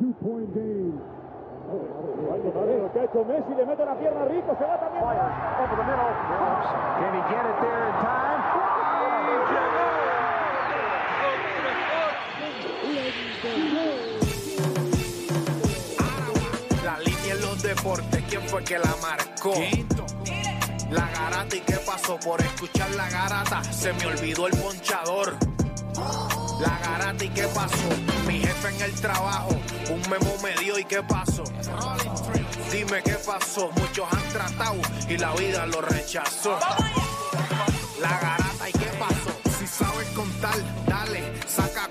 two-point game. Lo que ha hecho Messi, le mete la pierna rico, se va también. Over the middle. Can he get it there in time? La línea en los deportes, ¿quién fue que la marcó? La garata y qué pasó por escuchar la garata, se me olvidó el ponchador. La garata y qué pasó, mi jefe en el trabajo, un memo me dio y qué pasó. Dime qué pasó, muchos han tratado y la vida lo rechazó. La garata y qué pasó, si sabes contar, dale,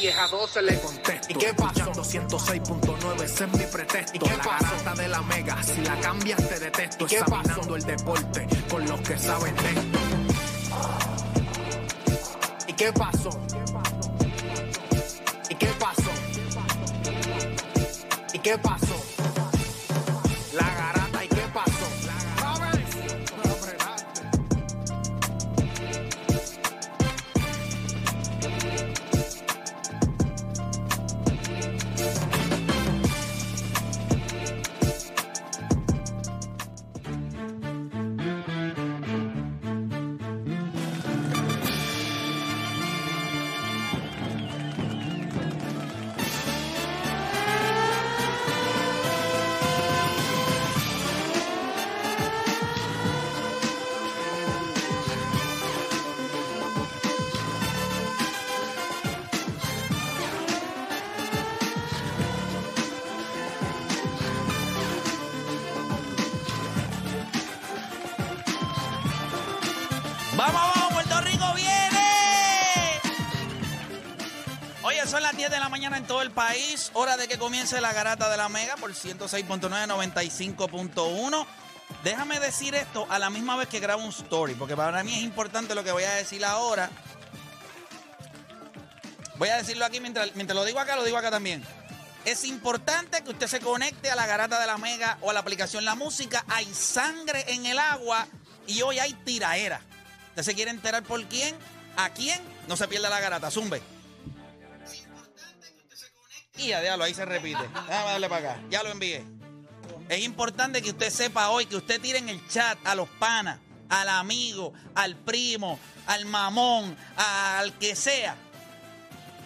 10 a 12 le contesto, ¿y qué pasó? 106.9, ese es mi pretexto, ¿y qué la garata de la mega, si la cambias te detesto, examinando el deporte con los que saben esto. ¿Y qué pasó? ¿Y qué pasó? ¿Y qué pasó? La garata, mañana en todo el país. Hora de que comience la garata de la Mega por 106.9, 95.1. Déjame decir esto a la misma vez que grabo un story, porque para mí es importante lo que voy a decir ahora. Voy a decirlo aquí mientras, mientras lo digo acá, lo digo acá también. Es importante que usted se conecte a la garata de la Mega o a la aplicación La Música. Hay sangre en el agua y hoy hay tiraera. ¿Usted se quiere enterar por quién? ¿A quién? No se pierda la garata, zumbe. Y a diablo, ahí se repite. Déjame darle para acá. Ya lo envié. Es importante que usted sepa hoy, que usted tire en el chat a los panas, al amigo, al primo, al mamón, al que sea,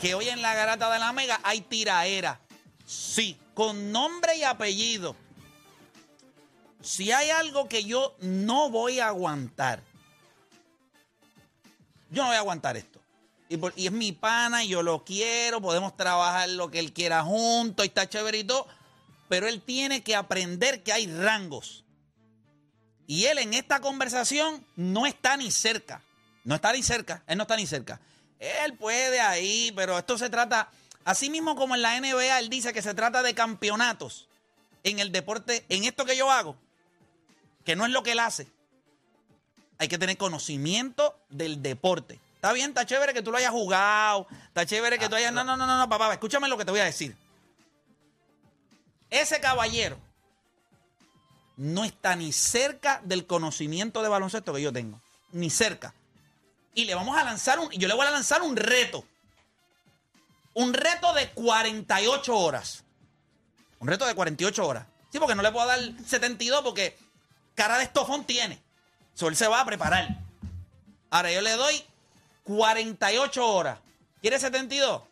que hoy en la garata de la mega hay tiraera. Sí, con nombre y apellido. Si hay algo que yo no voy a aguantar, yo no voy a aguantar esto. Y, es mi pana y yo lo quiero, podemos trabajar lo que él quiera juntos y está chévere y todo, pero él tiene que aprender que hay rangos. Y él en esta conversación no está ni cerca. No está ni cerca, él no está ni cerca. Él puede ahí, pero esto se trata, así mismo como en la NBA, él dice que se trata de campeonatos en el deporte, en esto que yo hago, que no es lo que él hace. Hay que tener conocimiento del deporte. Está bien, está chévere que tú lo hayas jugado, está chévere que tú hayas... No, no, no, no, no, papá, escúchame lo que te voy a decir. Ese caballero no está ni cerca del conocimiento de baloncesto que yo tengo. Ni cerca. Y le vamos a lanzar un. Yo le voy a lanzar un reto. Un reto de 48 horas. Un reto de 48 horas. Sí, porque no le puedo dar 72 porque cara de estofón tiene. So, él se va a preparar. Ahora yo le doy 48 horas. ¿Quiere 72?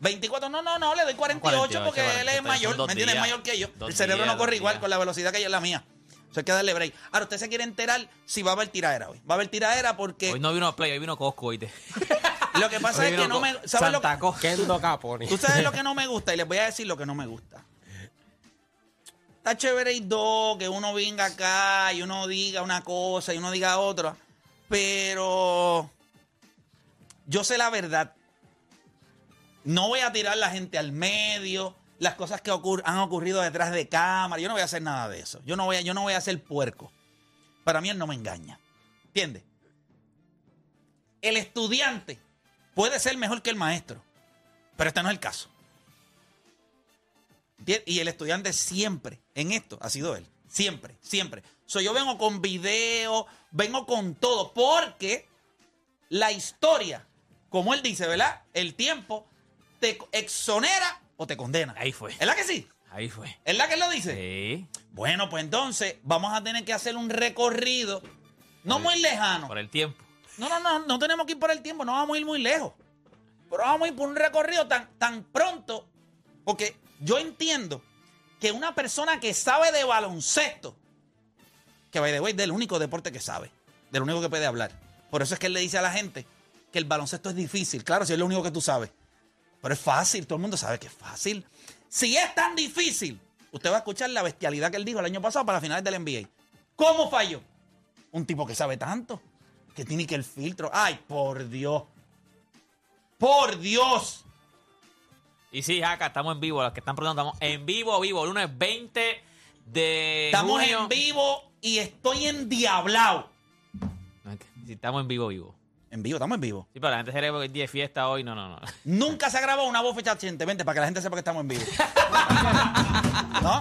24, no, no, no, le doy 48, 48, porque él 48, es mayor, ¿me entiendes? Es mayor que yo. El cerebro días, no corre igual días. con la velocidad que yo es la mía. Eso hay que darle break. Ahora, usted se quiere enterar si va a haber tiradera hoy. Va a haber tiradera porque Hoy no vino Play, hoy vino Costco, oíste. lo que pasa Hoy es que no me... ¿Sabes lo Santa Caponi. Tú sabes lo que no me gusta y les voy a decir lo que no me gusta. Está chévere y dos, que uno venga acá y uno diga una cosa y uno diga otra, pero yo sé la verdad. No voy a tirar la gente al medio, las cosas que han ocurrido detrás de cámara. Yo no voy a hacer nada de eso. Yo no voy a, yo no voy a ser puerco. Para mí él no me engaña. ¿Entiendes? el estudiante puede ser mejor que el maestro, pero este no es el caso. Y el estudiante siempre, en esto, ha sido él. Siempre, siempre. So, yo vengo con video, vengo con todo, porque la historia, como él dice, ¿verdad? El tiempo te exonera o te condena. Ahí fue. ¿Es la que sí? Ahí fue. ¿Es la que él lo dice? Sí. Bueno, pues entonces vamos a tener que hacer un recorrido, no muy lejano. Por el tiempo. No, no, no, no tenemos que ir por el tiempo, no vamos a ir muy lejos. Pero vamos a ir por un recorrido tan, tan pronto, porque yo entiendo que una persona que sabe de baloncesto, que by the way, del único deporte que sabe, del único que puede hablar. Por eso es que él le dice a la gente que el baloncesto es difícil. Claro, si es lo único que tú sabes. Pero es fácil, todo el mundo sabe que es fácil. Si es tan difícil, usted va a escuchar la bestialidad que él dijo el año pasado para finales del NBA. ¿Cómo falló? Un tipo que sabe tanto, que tiene que el filtro. Ay, por Dios. Por Dios. Y sí, acá estamos en vivo. Los que están preguntando, estamos en vivo, vivo. Lunes 20 de Estamos junio. en vivo y estoy endiablado. Sí, estamos en vivo, vivo. En vivo, estamos en vivo. Sí, pero la gente se cree porque es día de fiesta hoy. No, no, no. Nunca se ha grabado una voz fecha recientemente para que la gente sepa que estamos en vivo. ¿No?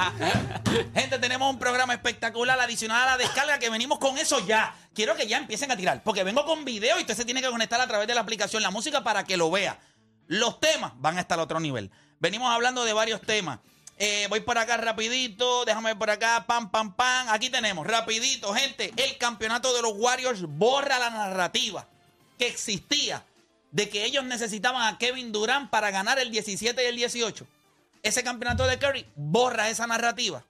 Gente, tenemos un programa espectacular adicional a la descarga que venimos con eso ya. Quiero que ya empiecen a tirar, porque vengo con video y usted se tiene que conectar a través de la aplicación La Música para que lo vea. Los temas van a estar a otro nivel. Venimos hablando de varios temas. Eh, voy por acá rapidito, déjame ver por acá, pam, pam, pam. Aquí tenemos, rapidito, gente, el campeonato de los Warriors borra la narrativa que existía de que ellos necesitaban a Kevin Durant para ganar el 17 y el 18. Ese campeonato de Curry borra esa narrativa.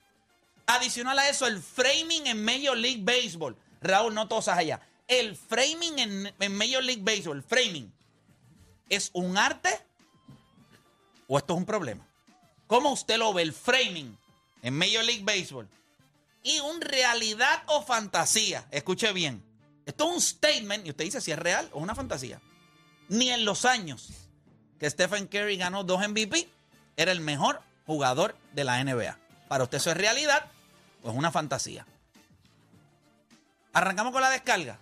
Adicional a eso, el framing en Major League Baseball. Raúl, no tosas allá. El framing en, en Major League Baseball, el framing, ¿es un arte o esto es un problema? ¿Cómo usted lo ve, el framing en Major League Baseball? Y un realidad o fantasía. Escuche bien. Esto es un statement y usted dice si es real o una fantasía. Ni en los años que Stephen Curry ganó dos MVP, era el mejor jugador de la NBA. Para usted eso es realidad o es una fantasía. Arrancamos con la descarga.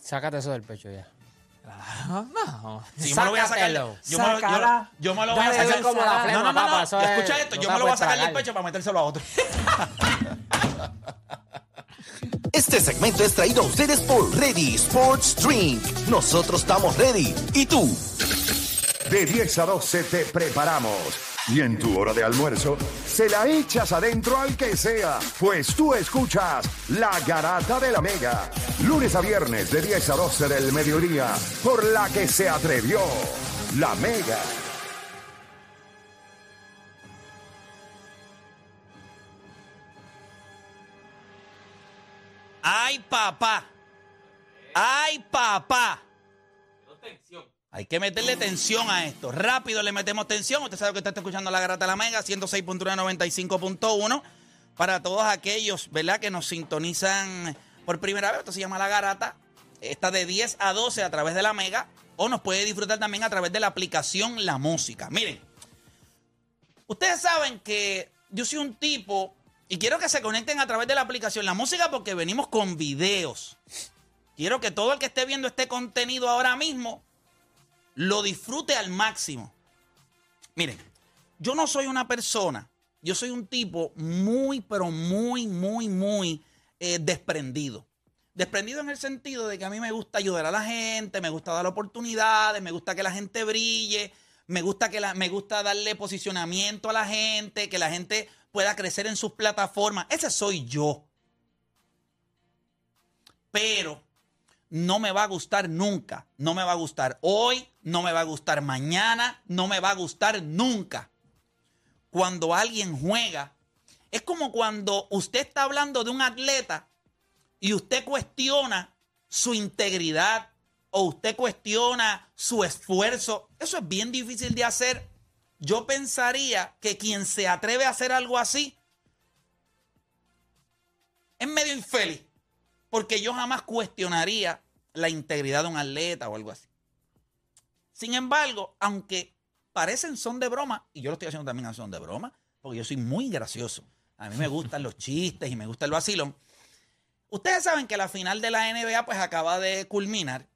Sácate eso del pecho ya. No, no. Si yo me lo voy a sacar. Yo me lo, yo- Sácala. yo me lo voy a sacar. como la flema, no, no, no, no. Escucha esto. Yo me lo voy a sacar del pecho para metérselo a otro. Este segmento es traído a ustedes por Ready Sports Drink. Nosotros estamos ready. ¿Y tú? De 10 a 12 te preparamos. Y en tu hora de almuerzo, se la echas adentro al que sea, pues tú escuchas La Garata de la Mega. Lunes a viernes de 10 a 12 del mediodía, por la que se atrevió La Mega. Papá! ¡Ay, papá! Hay que meterle tensión a esto. Rápido le metemos tensión. Usted sabe que usted está escuchando la Garata la Mega, 106.195.1. Para todos aquellos, ¿verdad?, que nos sintonizan por primera vez. Esto se llama La Garata. Está de 10 a 12 a través de la Mega. O nos puede disfrutar también a través de la aplicación La Música. Miren, ustedes saben que yo soy un tipo y quiero que se conecten a través de la aplicación La Música porque venimos con videos. Quiero que todo el que esté viendo este contenido ahora mismo lo disfrute al máximo. Miren, yo no soy una persona, yo soy un tipo muy, pero muy, muy, muy eh, desprendido. Desprendido en el sentido de que a mí me gusta ayudar a la gente, me gusta dar oportunidades, me gusta que la gente brille, me gusta, que la, me gusta darle posicionamiento a la gente, que la gente pueda crecer en sus plataformas. Ese soy yo. Pero no me va a gustar nunca. No me va a gustar hoy, no me va a gustar mañana, no me va a gustar nunca. Cuando alguien juega, es como cuando usted está hablando de un atleta y usted cuestiona su integridad o usted cuestiona su esfuerzo. Eso es bien difícil de hacer. Yo pensaría que quien se atreve a hacer algo así es medio infeliz. Porque yo jamás cuestionaría la integridad de un atleta o algo así. Sin embargo, aunque parecen son de broma, y yo lo estoy haciendo también a son de broma, porque yo soy muy gracioso. A mí me gustan los chistes y me gusta el vacilón. Ustedes saben que la final de la NBA pues acaba de culminar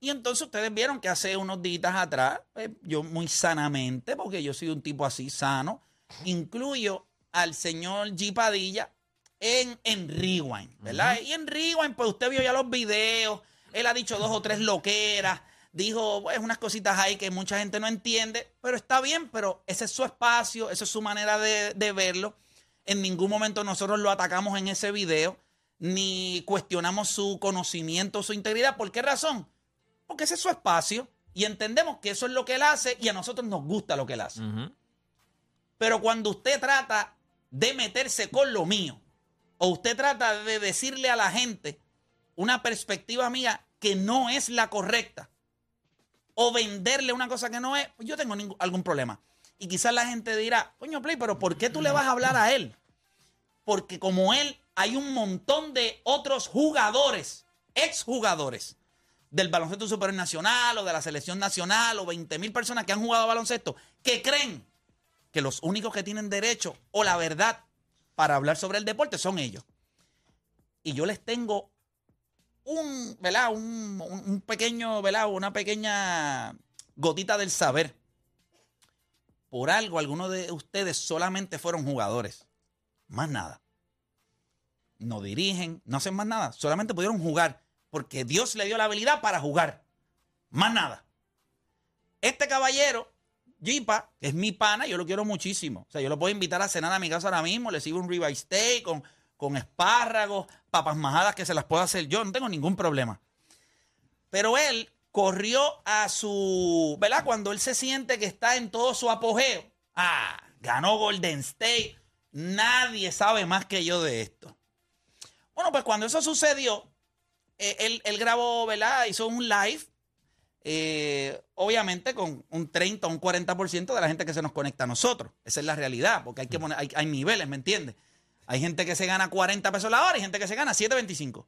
Y entonces ustedes vieron que hace unos días atrás, pues, yo muy sanamente, porque yo soy un tipo así sano, incluyo al señor G. Padilla en, en Rewind, ¿verdad? Y en Rewind, pues usted vio ya los videos, él ha dicho dos o tres loqueras, dijo pues, unas cositas ahí que mucha gente no entiende, pero está bien, pero ese es su espacio, esa es su manera de, de verlo. En ningún momento nosotros lo atacamos en ese video, ni cuestionamos su conocimiento, su integridad. ¿Por qué razón? Porque ese es su espacio y entendemos que eso es lo que él hace y a nosotros nos gusta lo que él hace. Pero cuando usted trata de meterse con lo mío, o usted trata de decirle a la gente una perspectiva mía que no es la correcta, o venderle una cosa que no es, pues yo tengo ningún- algún problema. Y quizás la gente dirá, coño Play, pero ¿por qué tú le vas a hablar a él? Porque como él, hay un montón de otros jugadores, exjugadores del baloncesto superior nacional o de la selección nacional o 20 mil personas que han jugado baloncesto que creen que los únicos que tienen derecho o la verdad para hablar sobre el deporte son ellos. Y yo les tengo un, ¿verdad? Un pequeño, ¿verdad? Una pequeña gotita del saber. Por algo, algunos de ustedes solamente fueron jugadores. Más nada. No dirigen, no hacen más nada. Solamente pudieron jugar porque Dios le dio la habilidad para jugar. Más nada. Este caballero, Jipa, que es mi pana, yo lo quiero muchísimo. O sea, yo lo puedo invitar a cenar a mi casa ahora mismo, le sirvo un ribeye steak con, con espárragos, papas majadas que se las puedo hacer yo, no tengo ningún problema. Pero él corrió a su, ¿verdad? Cuando él se siente que está en todo su apogeo. Ah, ganó Golden State. Nadie sabe más que yo de esto. Bueno, pues cuando eso sucedió, eh, él, él grabó, ¿verdad? Hizo un live eh, obviamente con un 30 o un 40% de la gente que se nos conecta a nosotros. Esa es la realidad, porque hay que poner, hay, hay niveles, ¿me entiendes? Hay gente que se gana 40 pesos la hora y gente que se gana 7.25.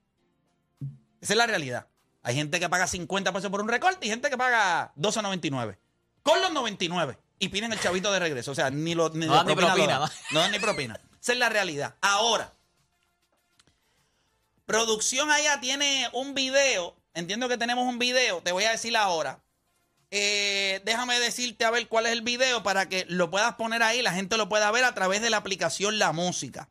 Esa es la realidad. Hay gente que paga 50 pesos por un recorte y gente que paga 12.99. Con los 99. Y piden el chavito de regreso. O sea, ni lo ni No dan ni propina. No dan ni propina. Esa es la realidad. Ahora, Producción allá tiene un video. Entiendo que tenemos un video. Te voy a decir ahora. Eh, déjame decirte a ver cuál es el video para que lo puedas poner ahí. La gente lo pueda ver a través de la aplicación La Música.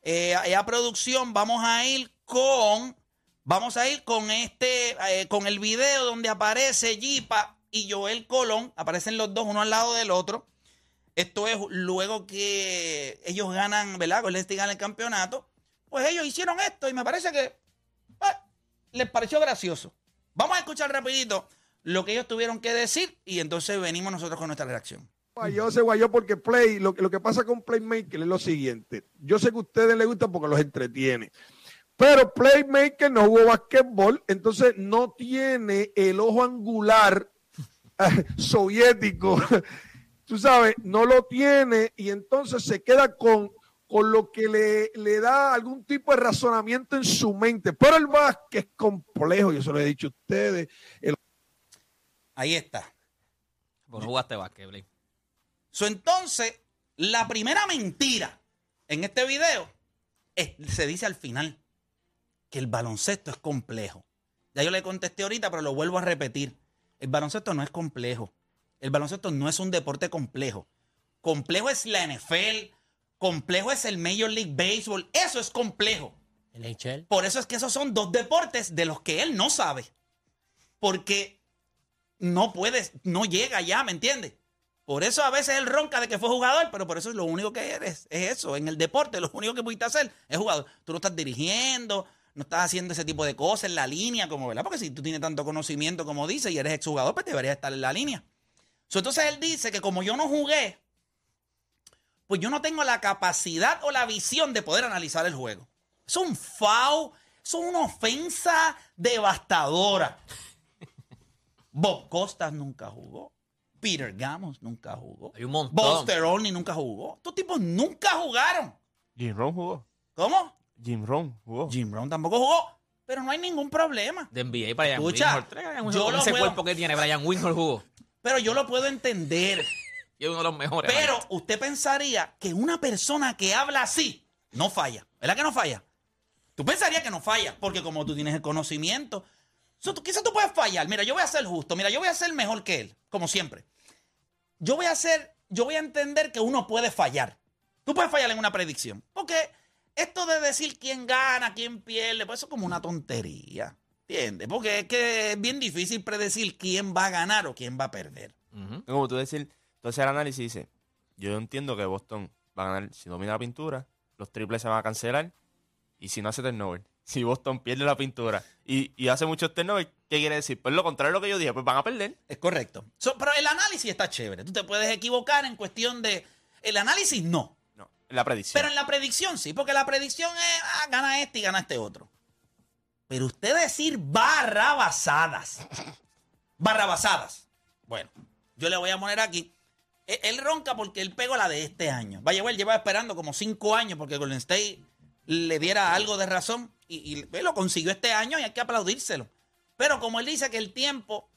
Eh, allá producción, vamos a ir con. Vamos a ir con este. eh, con el video donde aparece Jipa y Joel Colón. Aparecen los dos, uno al lado del otro. Esto es luego que ellos ganan, ¿verdad? Golden State gana el campeonato. Pues ellos hicieron esto y me parece que eh, les pareció gracioso. Vamos a escuchar rapidito lo que ellos tuvieron que decir y entonces venimos nosotros con nuestra reacción. Guayó se guayó porque Play, lo, que- pasa con Playmaker es lo siguiente. Yo sé que a ustedes les gusta porque los entretiene. Pero Playmaker no jugó basquetbol, entonces no tiene el ojo angular eh, soviético. Tú sabes, no lo tiene y entonces se queda con, con lo que le, le da algún tipo de razonamiento en su mente. Pero el básquet es complejo, yo se lo he dicho a ustedes. El Ahí está. Pues no jugaste básquet, Blake. So, entonces, la primera mentira en este video es- se dice al final que el baloncesto es complejo. Ya yo le contesté ahorita, pero lo vuelvo a repetir. El baloncesto no es complejo. El baloncesto no es un deporte complejo. Complejo es la NFL, complejo es el Major League Baseball. Eso es complejo. NHL. Por eso es que esos son dos deportes de los que él no sabe. Porque no puede, no llega ya, ¿me entiendes? Por eso a veces él ronca de que fue jugador, pero por eso es lo único que eres, es eso. En el deporte, lo único que pudiste hacer es jugador. Tú no estás dirigiendo, no estás haciendo ese tipo de cosas en la línea, como, ¿verdad? Porque si tú tienes tanto conocimiento como dice y eres exjugador, pues deberías estar en la línea. So, entonces él dice que como yo no jugué, pues yo no tengo la capacidad o la visión de poder analizar el juego. Es un foul, es una ofensa devastadora. Bob Costas nunca jugó. Peter Gamos nunca jugó. Hay un montón. Buster Olney nunca jugó. Estos tipos nunca jugaron. Jim Rohn jugó. ¿Cómo? Jim Rohn jugó. Jim Brown tampoco jugó. Pero no hay ningún problema. De NBA, Brian Escucha. Brian Winhorst, yo lo ese puedo- cuerpo que tiene, Brian Winhorst jugó. Pero yo lo puedo entender. Y es uno de los mejores. Pero usted pensaría que una persona que habla así no falla. ¿Verdad que no falla? Tú pensarías que no falla, porque como tú tienes el conocimiento. So, tú- quizás tú puedes fallar. Mira, yo voy a ser justo. Mira, yo voy a ser mejor que él, como siempre. Yo voy a ser, yo voy a entender que uno puede fallar. Tú puedes fallar en una predicción. Porque esto de decir quién gana, quién pierde, pues eso es como una tontería. ¿Entiendes? Porque es que es bien difícil predecir quién va a ganar o quién va a perder. Ujú. Como tú decir, haces el análisis y dices, yo entiendo que Boston va a ganar si domina la pintura, los triples se van a cancelar y si no hace turnover. Si Boston pierde la pintura y, y hace muchos turnovers, ¿qué quiere decir? Pues lo contrario de lo que yo dije, pues van a perder. Es correcto. So, pero el análisis está chévere. Tú te puedes equivocar en cuestión de... El análisis no. No, en la predicción. Pero en la predicción sí, porque la predicción es, ah, gana este y gana este otro. Pero usted decir barrabasadas. Barrabasadas. Bueno, yo le voy a poner aquí. E- Él ronca porque él pegó la de este año. Vaya, él lleva esperando como cinco años porque Golden State le diera algo de razón y, y, pues, lo consiguió este año y hay que aplaudírselo. Pero como él dice que el tiempo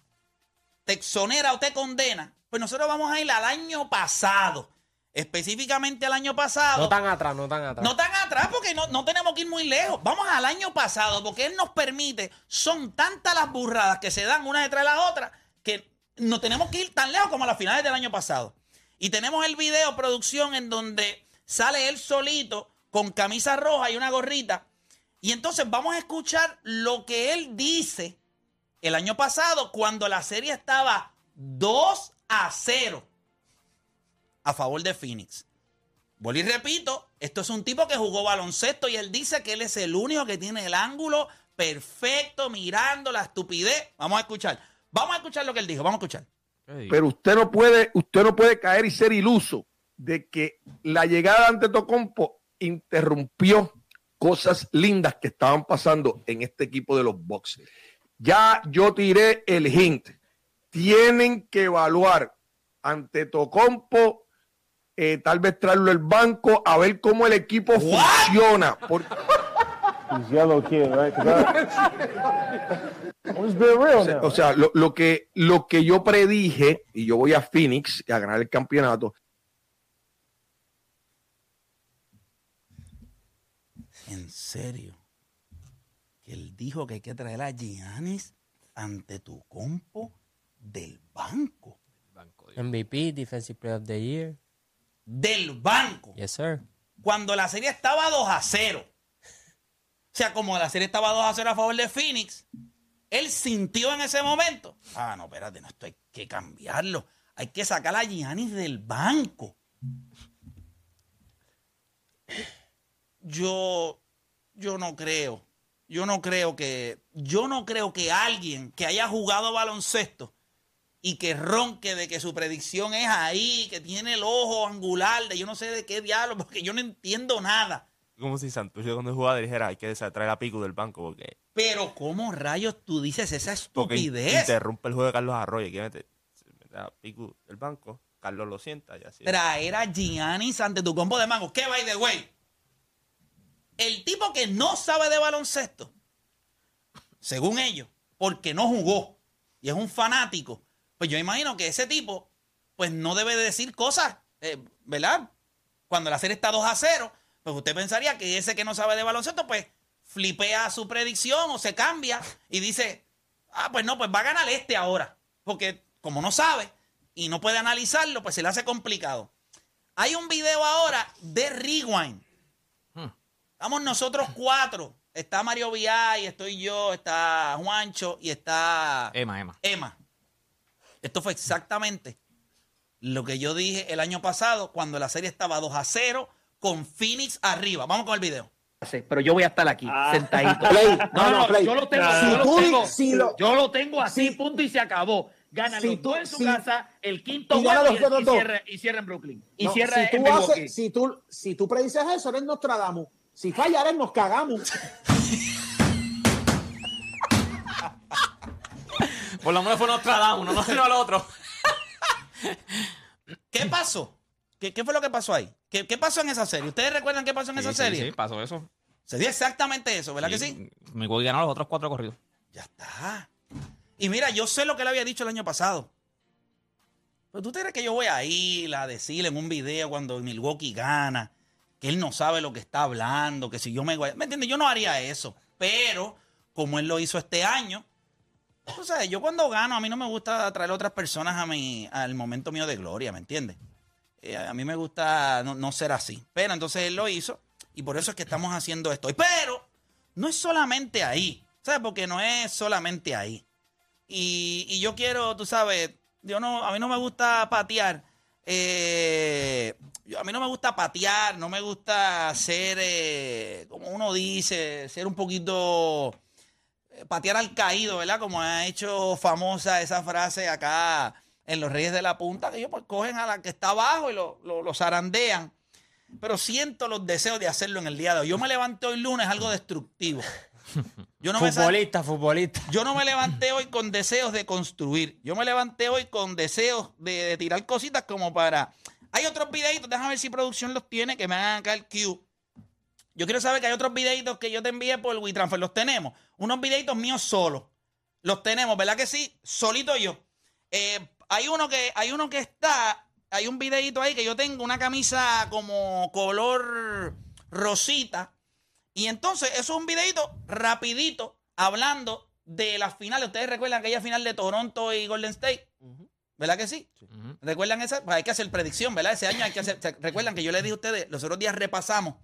te exonera o te condena, pues nosotros vamos a ir al año pasado. Específicamente al año pasado. No tan atrás, no tan atrás. No tan atrás porque no, no tenemos que ir muy lejos. Vamos al año pasado porque él nos permite, son tantas las burradas que se dan una detrás de la otra que no tenemos que ir tan lejos como a las finales del año pasado. Y tenemos el video producción en donde sale él solito con camisa roja y una gorrita. Y entonces vamos a escuchar lo que él dice el año pasado cuando la serie estaba 2 a 0 a favor de Phoenix. Vuelvo y repito, esto es un tipo que jugó baloncesto y él dice que él es el único que tiene el ángulo perfecto mirando la estupidez. Vamos a escuchar. Vamos a escuchar lo que él dijo. Vamos a escuchar. Pero usted no puede, usted no puede caer y ser iluso de que la llegada ante Tocompo interrumpió cosas lindas que estaban pasando en este equipo de los Bucks. Ya yo tiré el hint. Tienen que evaluar ante Tocompo, eh, tal vez traerlo al banco a ver cómo el equipo funciona. Porque, He's yellow kid, right? 'Cause I- I'm just being real now. o sea, lo, lo que, lo que yo predije, y yo voy a Phoenix a ganar el campeonato, En serio. Que él dijo que hay que traer a Giannis ante tu compo del banco. MVP, Defensive Player of the Year. Del banco. Yes, sir. Cuando la serie estaba 2 a 0. O sea, como la serie estaba 2 a 0 a favor de Phoenix, él sintió en ese momento. Ah, no, espérate, no, esto hay que cambiarlo. Hay que sacar a Giannis del banco. Yo, yo no creo. Yo no creo que. Yo no creo que alguien que haya jugado baloncesto y que ronque de que su predicción es ahí, que tiene el ojo angular, de yo no sé de qué diablo, porque yo no entiendo nada. Como si Santurce cuando jugaba dijera, hay que traer a Pico del banco porque, Pero, ¿cómo rayos tú dices esa estupidez? interrumpe el juego de Carlos Arroyo. Quiere meter, se mete a Pico del banco, Carlos lo sienta y así. Traer a Giannis ante tu combo de mango. ¿Qué by the way? El tipo que no sabe de baloncesto, según ellos, porque no jugó y es un fanático, pues yo imagino que ese tipo, pues no debe de decir cosas, eh, ¿verdad? Cuando la serie está 2 a 0, pues usted pensaría que ese que no sabe de baloncesto, pues flipea su predicción o se cambia y dice, ah, pues no, pues va a ganar este ahora. Porque como no sabe y no puede analizarlo, pues se le hace complicado. Hay un video ahora de Rewind. Estamos nosotros cuatro. Está Mario Viay, estoy yo, está Juancho y está Emma, Emma. Emma. Esto fue exactamente lo que yo dije el año pasado cuando la serie estaba 2 a 0 con Phoenix arriba. Vamos con el video. pero yo voy a estar aquí, sentadito. Play, No, no, Play. yo lo tengo, Si yo, lo tú tengo si lo- yo lo tengo así, si- punto y se acabó. Ganan si los tú- dos en su si- casa, el quinto y gana juego los y, otros y dos. cierra, y cierra en Brooklyn. Y No, cierra si, en tú Milwaukee. haces, si, tú, si tú predices eso, eres Nostradamus. Si fallares, nos cagamos. Por lo menos fue Nostradamus, no nos tiró al otro. ¿Qué pasó? ¿Qué, qué fue lo que pasó ahí? ¿Qué, qué pasó en esa serie? ¿Ustedes recuerdan qué pasó en esa Sí, serie? Sí, pasó eso. Se dio exactamente eso, ¿verdad que sí? Milwaukee ganó los otros cuatro corridos. Ya está. Y mira, yo sé lo que le había dicho el año pasado. Pero tú te crees que yo voy a ir a decirle en un video cuando Milwaukee gana que él no sabe lo que está hablando, que si yo me... ¿Me entiendes? Yo no haría eso. Pero, como él lo hizo este año, Tú sabes, yo cuando gano, a mí no me gusta traer a otras personas a mi, al momento mío de gloria, ¿me entiendes? Eh, a mí me gusta no, no ser así. Pero entonces él lo hizo y por eso es que estamos haciendo esto. Pero no es solamente ahí, ¿sabes? Porque no es solamente ahí. Y, y yo quiero, tú sabes, yo no, a mí no me gusta patear. eh, a mí no me gusta patear, no me gusta ser, eh, como uno dice, ser un poquito patear al caído, ¿verdad? Como ha hecho famosa esa frase acá en Los Reyes de la Punta, que ellos pues cogen a la que está abajo y lo, lo, lo zarandean. Pero siento los deseos de hacerlo en el día de hoy. Yo me levanté hoy lunes algo destructivo. Yo no me sa- futbolista, futbolista. yo no me levanté hoy con deseos de construir. Yo me levanté hoy con deseos de, de tirar cositas como para. Hay otros videitos, déjame ver si producción los tiene, que me hagan acá el cue. Yo quiero saber que hay otros videitos que yo te envié por WeTransfer. Los tenemos. Unos videitos míos solos. Los tenemos, ¿verdad que sí? Solito yo. Eh, hay uno que, hay uno que está. Hay un videito ahí que yo tengo una camisa como color rosita. Y entonces, eso es un videito rapidito hablando de las finales. Ustedes recuerdan aquella final de Toronto y Golden State. ¿Verdad que sí? ¿Recuerdan esa? Pues hay que hacer predicción, ¿verdad? Ese año hay que hacer. ¿se ¿Recuerdan que yo les dije a ustedes, los otros días repasamos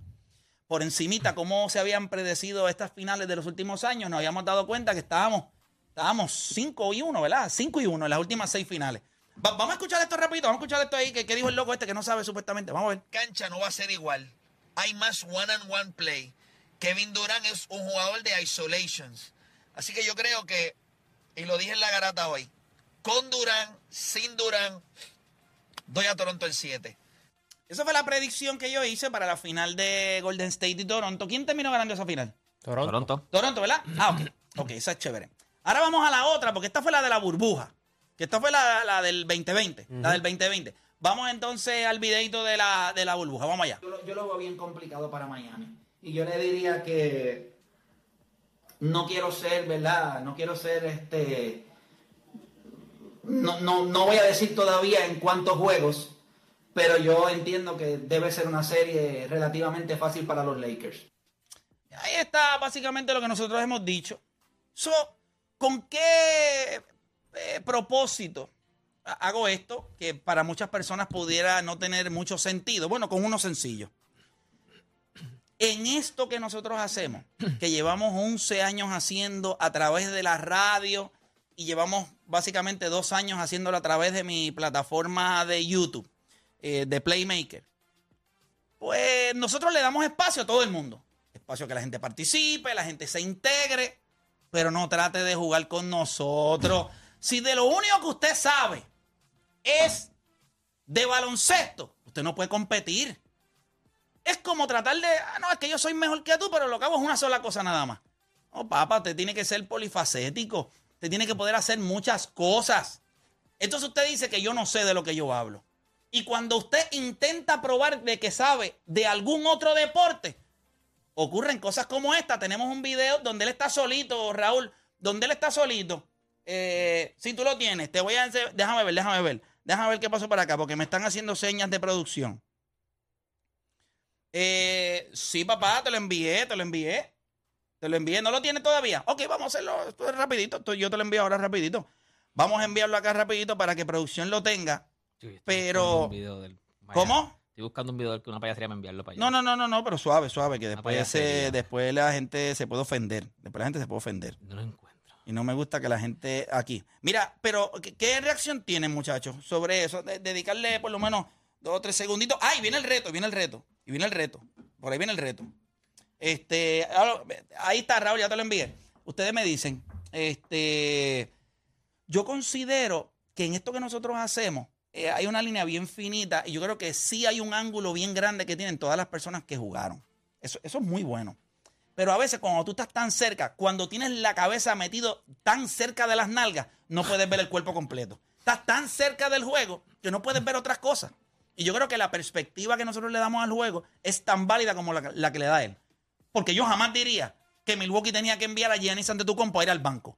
por encimita cómo se habían predecido estas finales de los últimos años? Nos habíamos dado cuenta que estábamos, estábamos 5 y 1, ¿verdad? 5 y 1 en las últimas seis finales. Va- vamos a escuchar esto rapidito, vamos a escuchar esto ahí que, que dijo el loco este que no sabe supuestamente. Vamos a ver. cancha no va a ser igual. Hay más one and one play. Kevin Durant es un jugador de isolations. Así que yo creo que, y lo dije en la garata hoy, con Durant, sin Durant, doy a Toronto en 7. Esa fue la predicción que yo hice para la final de Golden State y Toronto. ¿Quién terminó ganando esa final? Toronto. Toronto. Toronto, ¿verdad? Ah, ok. Ok, esa es chévere. Ahora vamos a la otra, porque esta fue la de la burbuja. Que esta fue la, la del 2020. La del 2020. Vamos entonces al videito de la, de la burbuja. Vamos allá. Yo lo, yo lo veo bien complicado para Miami. Y yo le diría que no quiero ser, ¿verdad? No quiero ser este. No, no, no voy a decir todavía en cuántos juegos, pero yo entiendo que debe ser una serie relativamente fácil para los Lakers. Ahí está básicamente lo que nosotros hemos dicho. So, ¿Con qué eh, propósito ha- hago esto? Que para muchas personas pudiera no tener mucho sentido. Bueno, con uno sencillo. En esto que nosotros hacemos, que llevamos 11 años haciendo a través de la radio y llevamos básicamente dos años haciéndolo a través de mi plataforma de YouTube, eh, de Playmaker, pues nosotros le damos espacio a todo el mundo. Espacio que la gente participe, la gente se integre, pero no trate de jugar con nosotros. Si de lo único que usted sabe es de baloncesto, usted no puede competir. Es como tratar de, ah, no, es que yo soy mejor que tú, pero lo que hago es una sola cosa nada más. No, papá, usted tiene que ser polifacético. Usted tiene que poder hacer muchas cosas. Entonces usted dice que yo no sé de lo que yo hablo. Y cuando usted intenta probar de que sabe de algún otro deporte, ocurren cosas como esta. Tenemos un video donde él está solito, Raúl, donde él está solito. Eh, si tú lo tienes, te voy a déjame ver, déjame ver, déjame ver qué pasó por acá, porque me están haciendo señas de producción. Eh, sí, papá, te lo envié, te lo envié. Te lo envié, ¿no lo tienes todavía? Ok, vamos a hairlo esto es rapidito. yo te lo envío ahora rapidito. Vamos a enviarlo acá rapidito para que producción lo tenga. Pero... Video del- ¿Cómo? Estoy buscando un video que una payasería me enviarlo para allá. No, no, no, no, no, pero suave, suave, que después, payasería. después la gente se puede ofender. Después la gente se puede ofender. No lo encuentro. Y no me gusta que la gente aquí. Mira, pero ¿qué, qué reacción tienen, muchachos, sobre eso? De- dedicarle por lo menos dos o tres segunditos. ¡Ay! Viene el reto, viene el reto. Y viene el reto. Por ahí viene el reto. Este, ahora, ahí está, Raúl, ya te lo envié. Ustedes me dicen, este, yo considero que en esto que nosotros hacemos eh, hay una línea bien finita y yo creo que sí hay un ángulo bien grande que tienen todas las personas que jugaron. Eso, eso es muy bueno. Pero a veces cuando tú estás tan cerca, cuando tienes la cabeza metido tan cerca de las nalgas, no puedes ver el cuerpo completo. Estás tan cerca del juego que no puedes ver otras cosas. Y yo creo que la perspectiva que nosotros le damos al juego es tan válida como la, la que le da él. Porque yo jamás diría que Milwaukee tenía que enviar a Giannis Antetokounmpo a ir al banco.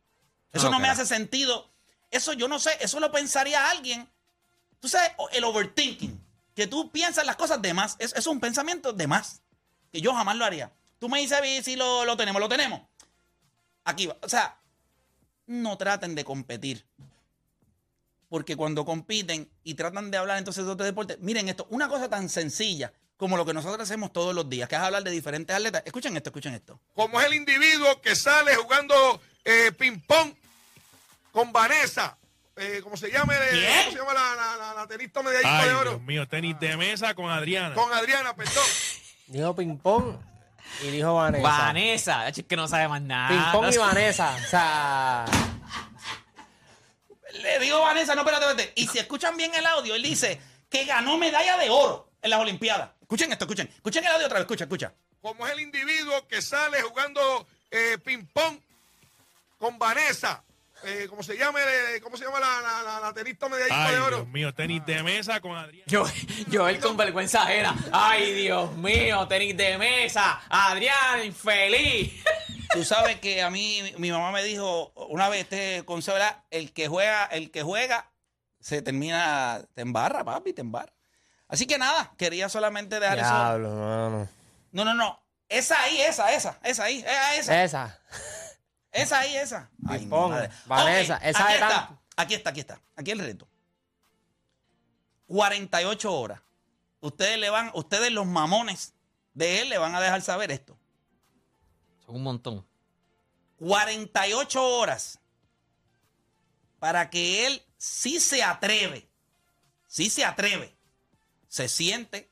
Eso No, no, me hace sentido. Eso yo no sé, eso lo pensaría alguien. Tú sabes, el overthinking, que tú piensas las cosas de más, es, es un pensamiento de más, que yo jamás lo haría. Tú me dices si lo, lo tenemos, lo tenemos. Aquí va. O sea, no traten de competir. Porque cuando compiten y tratan de hablar entonces de otro deporte, miren esto, una cosa tan sencilla como lo que nosotros hacemos todos los días, que es hablar de diferentes atletas. Escuchen esto, escuchen esto. Como es el individuo que sale jugando eh, ping-pong con Vanessa. Eh, ¿Cómo se llama? ¿Quién? ¿Cómo se llama la, la, la, la tenista medallista Ay, de oro? Dios mío, tenis de mesa con Adriana. Con Adriana, perdón. Dijo ping pong y dijo Vanessa. Vanessa, es que no sabe más nada. Ping pong No y. Vanessa. O sea, Le digo Vanessa, no, espérate, espérate. Y si escuchan bien el audio, él dice que ganó medalla de oro en las Olimpiadas. Escuchen esto, escuchen. Escuchen el audio otra vez, escucha, escucha. Como es el individuo que sale jugando eh, ping-pong con Vanessa. Eh, ¿Cómo se llama? eh, ¿Cómo se llama la, la, la, la tenista medallista Ay, de oro? Dios mío, tenis de mesa con Adriana. Yo, yo él con vergüenza ajena. Ay, Dios mío, tenis de mesa. Adrián, infeliz. Tú sabes que a mí, mi- mi mamá me dijo una vez este consejo, ¿verdad? El que juega, el que juega, se termina, te embarra, papi, te embarra. Así que nada, quería solamente dejar eso. diablo, mano. No, no, no. Esa ahí, esa, esa, esa ahí, esa, esa. Esa. Ahí, esa. Ay, madre. Vanessa, Ok, esa aquí de está, tanto. aquí está, aquí está. Aquí el reto. 48 horas. Ustedes le van, ustedes los mamones de él le van a dejar saber esto. Son un montón. 48 horas para que él sí se atreve, sí se atreve, se siente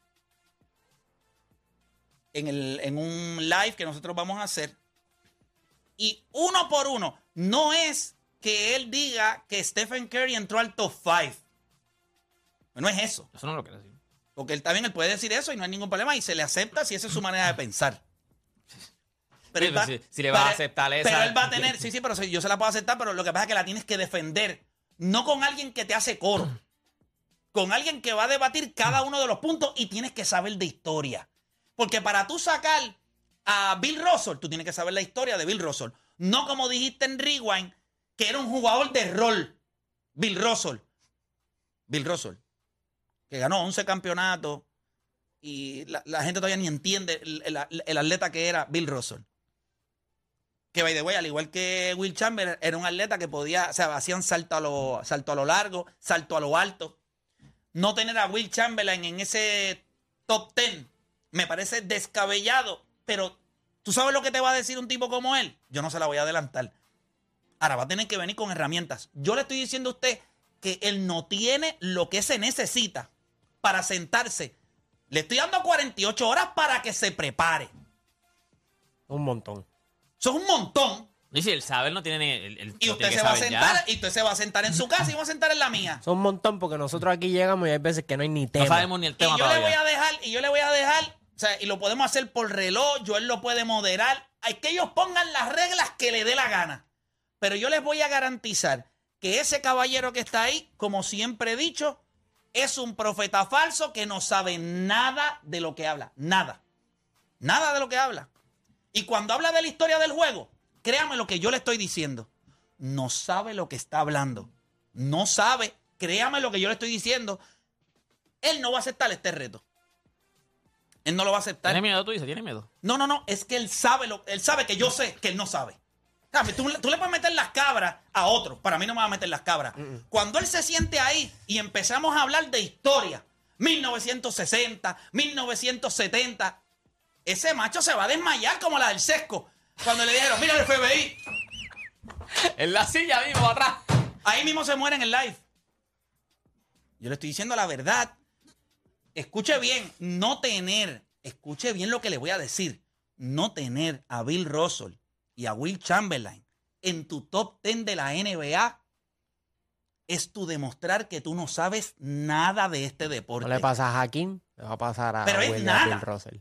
en, el, en un live que nosotros vamos a hacer y uno por uno, no es que él diga que Stephen Curry entró al top 5. No es eso. Eso no lo quiero decir. Porque él también él puede decir eso y no hay ningún problema y se le acepta si esa es su manera de pensar. Pero Sí, va- si- si le vas a aceptar esa- Pero él va a tener, sí, sí, pero yo se la puedo aceptar, pero lo que pasa es que la tienes que defender. No con alguien que te hace coro. Con alguien que va a debatir cada uno de los puntos y tienes que saber de historia. Porque para tú sacar a Bill Russell, tú tienes que saber la historia de Bill Russell. No como dijiste en Rewind, que era un jugador de rol. Bill Russell. Bill Russell. Que ganó 11 campeonatos y la, gente todavía ni entiende el, atleta que era Bill Russell. Que, by the way, al igual que Will Chamberlain, era un atleta que podía, o sea, hacían salto a lo, salto a lo largo, salto a lo alto. No tener a Will Chamberlain en ese top 10 me parece descabellado, pero ¿tú sabes lo que te va a decir un tipo como él? Yo no se la voy a adelantar. Ahora va a tener que venir con herramientas. Yo le estoy diciendo a usted que él no tiene lo que se necesita para sentarse. Le estoy dando 48 horas para que se prepare. Un montón. Eso es un montón. Y si él sabe, él no tiene ni. él- él Y lo usted se va a saber ya. sentar, y usted se va a sentar en su casa y va a sentar en la mía. Son un montón porque nosotros aquí llegamos y hay veces que no hay ni tema. No sabemos ni el Y tema yo le voy a dejar, y yo le voy a dejar, o sea, y lo podemos hacer por reloj, yo él lo puede moderar. Hay que ellos pongan las reglas que le dé la gana. Pero yo les voy a garantizar que ese caballero que está ahí, como siempre he dicho, es un profeta falso que no sabe nada de lo que habla. Nada. Nada de lo que habla. Y cuando habla de la historia del juego, créame lo que yo le estoy diciendo. No sabe lo que está hablando. No sabe. Créame lo que yo le estoy diciendo. Él no va a aceptar este reto. Él no lo va a aceptar. ¿Tiene miedo tú dices? ¿Tiene miedo? No, no, no. Es que él sabe lo, él sabe que yo sé que él no sabe. Dame, Tú, tú le puedes meter las cabras a otro. Para mí no me va a meter las cabras. Cuando él se siente ahí y empezamos a hablar de historia, 1960, 1970, ese macho se va a desmayar como la del sesco. Cuando le dijeron, mira el FBI, En la silla mismo, atrás. ahí mismo se muere en el live. Yo le estoy diciendo la verdad. Escuche bien, no tener, escuche bien lo que le voy a decir. No tener a Bill Russell y a Will Chamberlain en tu top 10 de la NBA es tu demostrar que tú no sabes nada de este deporte. No le pasa a Hakim, le va a pasar a Pero es William nada. Bill Russell.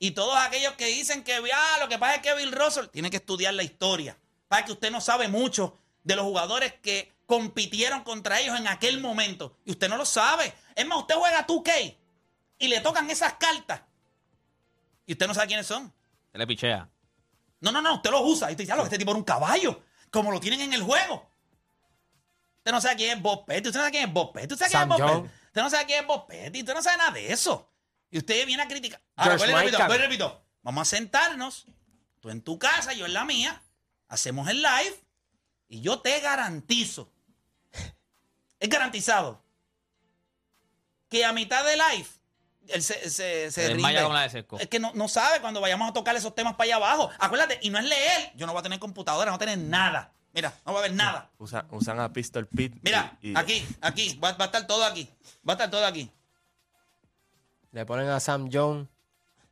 Y todos aquellos que dicen que ah, lo que pasa es que Bill Russell tiene que estudiar la historia. Para que usted no sabe mucho de los jugadores que compitieron contra ellos en aquel momento. Y usted no lo sabe. Es más, usted juega 2K y le tocan esas cartas. Y usted no sabe quiénes son. Se le pichea. No, no, no, usted los usa. Y usted dice, "Ah, este tipo era un caballo. Como lo tienen en el juego. Usted no sabe quién es Bob Petty. Usted no sabe quién es Bob Petty. Usted, sabe quién es Bob. Petty. usted no sabe quién es Bob Petty. Usted no sabe nada de eso. Y usted viene a criticar. Ahora, y repito, y repito. Vamos a sentarnos. Tú en tu casa, yo en la mía. Hacemos el live. Y yo te garantizo, es garantizado, que a mitad de live él se, se, se rinde. la de Sesco. Es que no, no sabe cuando vayamos a tocar esos temas para allá abajo. Acuérdate, y no es leer. Yo no voy a tener computadora, no voy a tener nada. Mira, no va a haber nada. Usa- usan a Pistol Pete. Mira, y- y- aquí, aquí, va, va a estar todo aquí. Va a estar todo aquí. Le ponen a Sam Jones,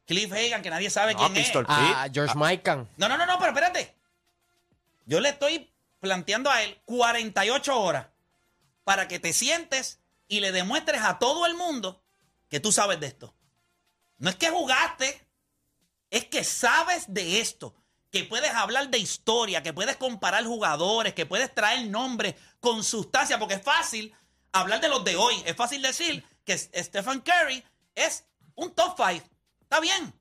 Cliff Hagan, que nadie sabe No, quién Pistol es. Pete. a George Mikan. No, no, no, no, pero espérate. Yo le estoy planteando a él 48 horas para que te sientes y le demuestres a todo el mundo que tú sabes de esto. No es que jugaste, es que sabes de esto, que puedes hablar de historia, que puedes comparar jugadores, que puedes traer nombres con sustancia, porque es fácil hablar de los de hoy. Es fácil decir que Stephen Curry es un top five. Está bien,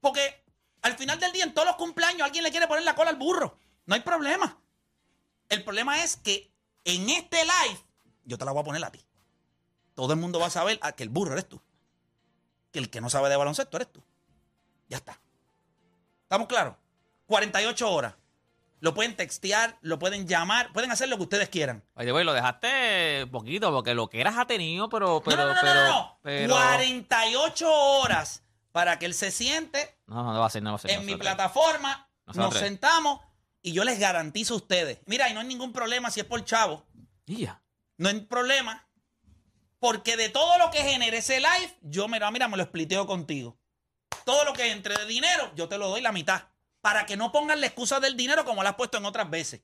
porque al final del día en todos los cumpleaños alguien le quiere poner la cola al burro. No hay problema. El problema es que en este live yo te la voy a poner a ti. Todo el mundo va a saber ah, que el burro eres tú. Que el que no sabe de baloncesto eres tú. Ya está. ¿Estamos claros? 48 horas. Lo pueden textear, lo pueden llamar, pueden hacer lo que ustedes quieran. Oye, güey, lo dejaste poquito porque lo que eras ha tenido, pero. pero no, no, no, pero, no, no. pero- 48 horas para que él se siente No, no, va a ser, no va a ser. en mi plataforma, nos sentamos y yo les garantizo a ustedes. Mira, y no hay ningún problema si es por chavo. Ya. No hay problema. Porque de todo lo que genere ese live, yo mira, mira, me lo spliteo contigo. Todo lo que entre de dinero, yo te lo doy la mitad. Para que no pongan la excusa del dinero como la has puesto en otras veces.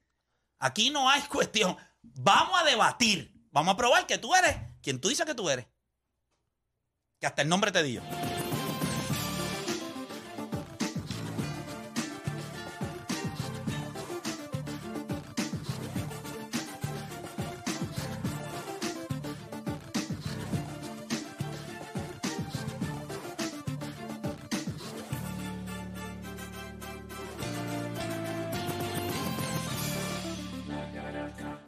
Aquí no hay cuestión. Vamos a debatir. Vamos a probar que tú eres quien tú dices que tú eres. Que hasta el nombre te dio.